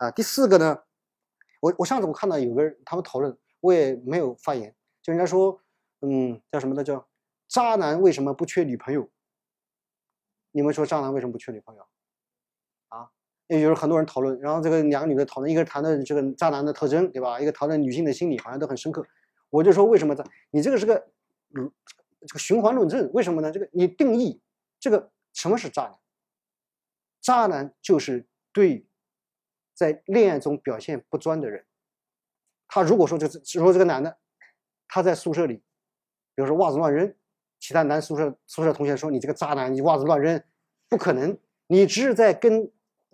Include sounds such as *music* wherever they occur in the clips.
啊，第四个呢，我我上次我看到有个人他们讨论，我也没有发言，就人家说，嗯，叫什么的叫渣男为什么不缺女朋友？你们说渣男为什么不缺女朋友？啊，也就是很多人讨论，然后这个两个女的讨论，一个谈的这个渣男的特征，对吧？一个讨论女性的心理，好像都很深刻。我就说为什么这你这个是个嗯这个循环论证？为什么呢？这个你定义这个什么是渣男？渣男就是对在恋爱中表现不专的人。他如果说就是说这个男的他在宿舍里，比如说袜子乱扔。其他男宿舍宿舍同学说：“你这个渣男，你袜子乱扔，不可能。你只是在跟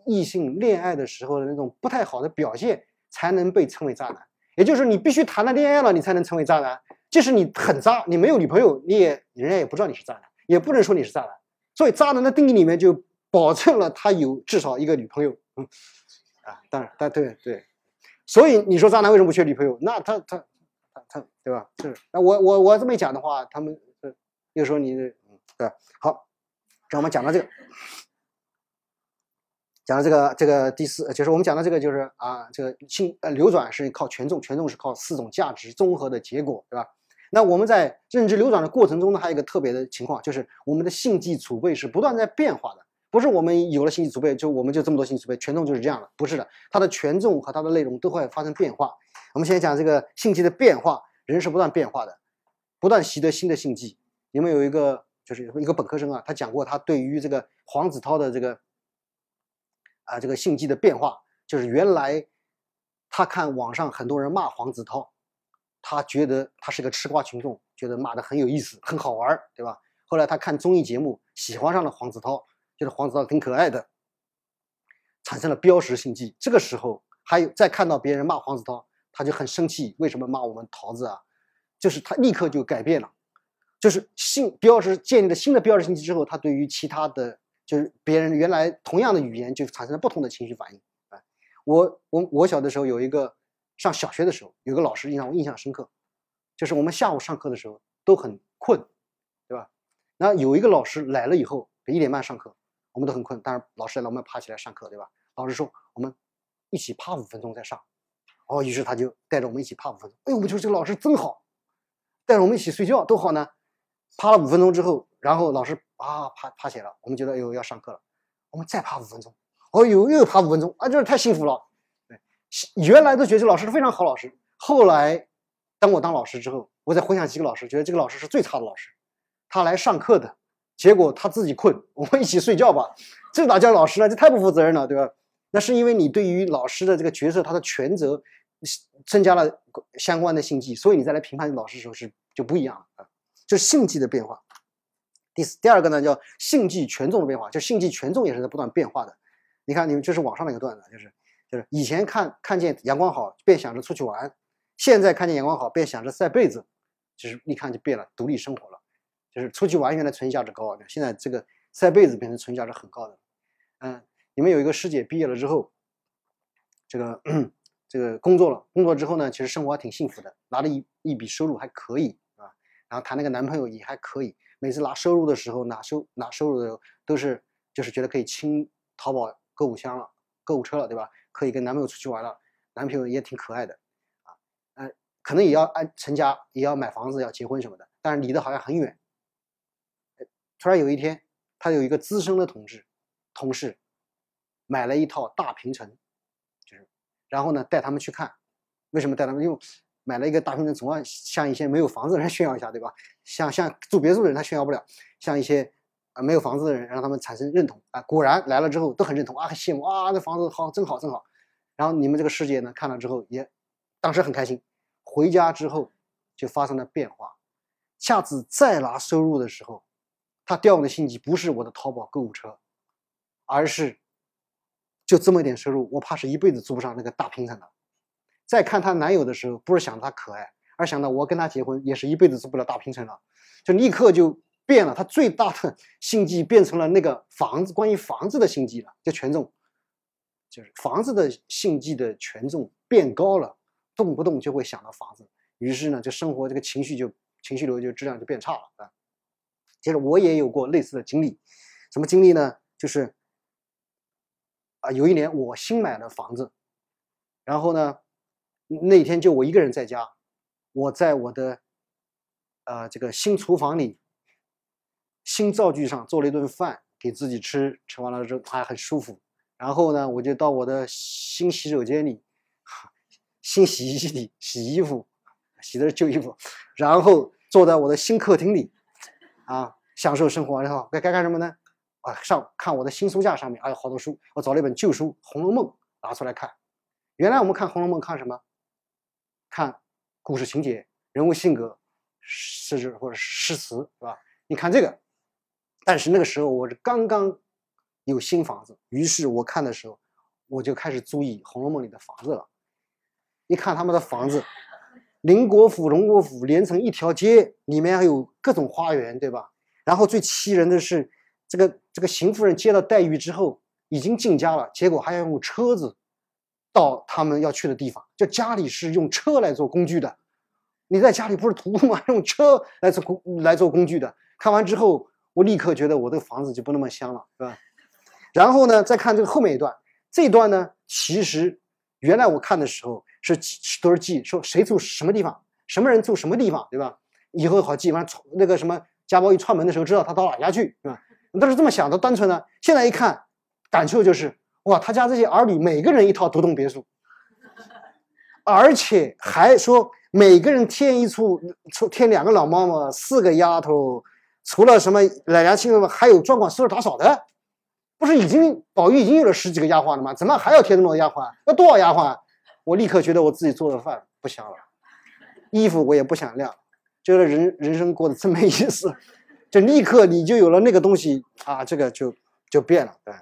异性恋爱的时候的那种不太好的表现，才能被称为渣男。也就是你必须谈了恋爱了，你才能成为渣男。即使你很渣，你没有女朋友，你也人家也不知道你是渣男，也不能说你是渣男。所以渣男的定义里面就保证了他有至少一个女朋友。嗯，啊，当然，但对对，所以你说渣男为什么不缺女朋友？那他他他他对吧？是那我我我这么一讲的话，他们。又说你，嗯，对，好，让我们讲到这个，讲到这个，这个第四，就是我们讲到这个，就是啊，这个性呃流转是靠权重，权重是靠四种价值综合的结果，对吧？那我们在认知流转的过程中呢，还有一个特别的情况，就是我们的性技储备是不断在变化的，不是我们有了信息储备就我们就这么多信息储备，权重就是这样的，不是的，它的权重和它的内容都会发生变化。我们现在讲这个信息的变化，人是不断变化的，不断习得新的信息。你们有一个就是一个本科生啊，他讲过他对于这个黄子韬的这个啊这个性技的变化，就是原来他看网上很多人骂黄子韬，他觉得他是个吃瓜群众，觉得骂的很有意思，很好玩，对吧？后来他看综艺节目，喜欢上了黄子韬，觉得黄子韬挺可爱的，产生了标识性技。这个时候还有再看到别人骂黄子韬，他就很生气，为什么骂我们桃子啊？就是他立刻就改变了。就是性标识建立了新的标识信息之后，他对于其他的，就是别人原来同样的语言，就产生了不同的情绪反应。啊，我我我小的时候有一个上小学的时候，有个老师让我印象深刻，就是我们下午上课的时候都很困，对吧？然后有一个老师来了以后，一点半上课，我们都很困，但是老师来了，我们爬起来上课，对吧？老师说我们一起趴五分钟再上，哦，于是他就带着我们一起趴五分钟。哎呦，我们觉得这个老师真好，带着我们一起睡觉多好呢。趴了五分钟之后，然后老师啊趴趴起来了，我们觉得哎呦要上课了，我们再趴五分钟，哦呦又趴五分钟啊，这是太幸福了。对，原来都觉得这老师是非常好老师，后来当我当老师之后，我再回想几个老师，觉得这个老师是最差的老师。他来上课的结果他自己困，我们一起睡觉吧，这哪叫老师呢？这太不负责任了，对吧？那是因为你对于老师的这个角色，他的权责增加了相关的信息，所以你再来评判老师的时候是就不一样了啊。就是性技的变化，第四第二个呢叫性技权重的变化，就性技权重也是在不断变化的。你看，你们就是网上的一个段子，就是就是以前看看见阳光好便想着出去玩，现在看见阳光好便想着晒被子，就是一看就变了，独立生活了。就是出去玩原来存价值高啊，现在这个晒被子变成存价值很高的。嗯，你们有一个师姐毕业了之后，这个这个工作了，工作之后呢，其实生活还挺幸福的，拿了一一笔收入还可以啊。然后谈那个男朋友也还可以，每次拿收入的时候拿收拿收入的时候都是就是觉得可以清淘宝购物箱了，购物车了，对吧？可以跟男朋友出去玩了，男朋友也挺可爱的，啊，嗯，可能也要按成家，也要买房子，要结婚什么的，但是离得好像很远。突然有一天，他有一个资深的同志，同事买了一套大平层，就是，然后呢带他们去看，为什么带他们？因为买了一个大平层，总要向一些没有房子的人 *laughs* 炫耀一下，对吧？像像住别墅的人他炫耀不了，像一些啊没有房子的人，让他们产生认同啊。果然来了之后都很认同啊，很羡慕啊，这房子好，真好，真好。然后你们这个师姐呢，看了之后也当时很开心。回家之后就发生了变化，下次再拿收入的时候，他调用的信息不是我的淘宝购物车，而是就这么一点收入，我怕是一辈子租不上那个大平层的。再看她男友的时候，不是想她可爱，而想到我跟她结婚也是一辈子租不了大平层了，就立刻就变了。她最大的心计变成了那个房子，关于房子的心计了，就权重，就是房子的心计的权重变高了，动不动就会想到房子，于是呢，就生活这个情绪就情绪流就质量就变差了啊。其实我也有过类似的经历，什么经历呢？就是啊，有一年我新买了房子。然后呢，那天就我一个人在家，我在我的呃这个新厨房里，新灶具上做了一顿饭给自己吃，吃完了之后还很舒服。然后呢，我就到我的新洗手间里，新洗衣机里洗衣服，洗的是旧衣服，然后坐在我的新客厅里，啊，享受生活。然后该该干什么呢？啊，上看我的新书架上面，还有好多书。我找了一本旧书《红楼梦》，拿出来看。原来我们看《红楼梦》看什么？看故事情节、人物性格、诗句或者诗词，是吧？你看这个。但是那个时候我是刚刚。有新房子，于是我看的时候，我就开始注意《红楼梦》里的房子了。一看他们的房子，宁国府、荣国府连成一条街，里面还有各种花园，对吧？然后最气人的是，这个这个邢夫人接到黛玉之后，已经进家了，结果还要用车子到他们要去的地方，就家里是用车来做工具的。你在家里不是徒步吗？*laughs* 用车来做工来做工具的。看完之后，我立刻觉得我这个房子就不那么香了，是吧？然后呢，再看这个后面一段，这一段呢，其实原来我看的时候是都是记说谁住什么地方，什么人住什么地方，对吧？以后好记，完那个什么家宝一串门的时候知道他到哪家去，是吧？都是这么想的，单纯的。现在一看，感受就是哇，他家这些儿女每个人一套独栋别墅，而且还说每个人添一处，添两个老妈妈，四个丫头，除了什么奶娘亲们，还有专管收拾打扫的。不是已经宝玉已经有了十几个丫鬟了吗？怎么还要添那么多丫鬟？要多少丫鬟？我立刻觉得我自己做的饭不香了，衣服我也不想晾，觉得人人生过得真没意思，就立刻你就有了那个东西啊，这个就就变了，对。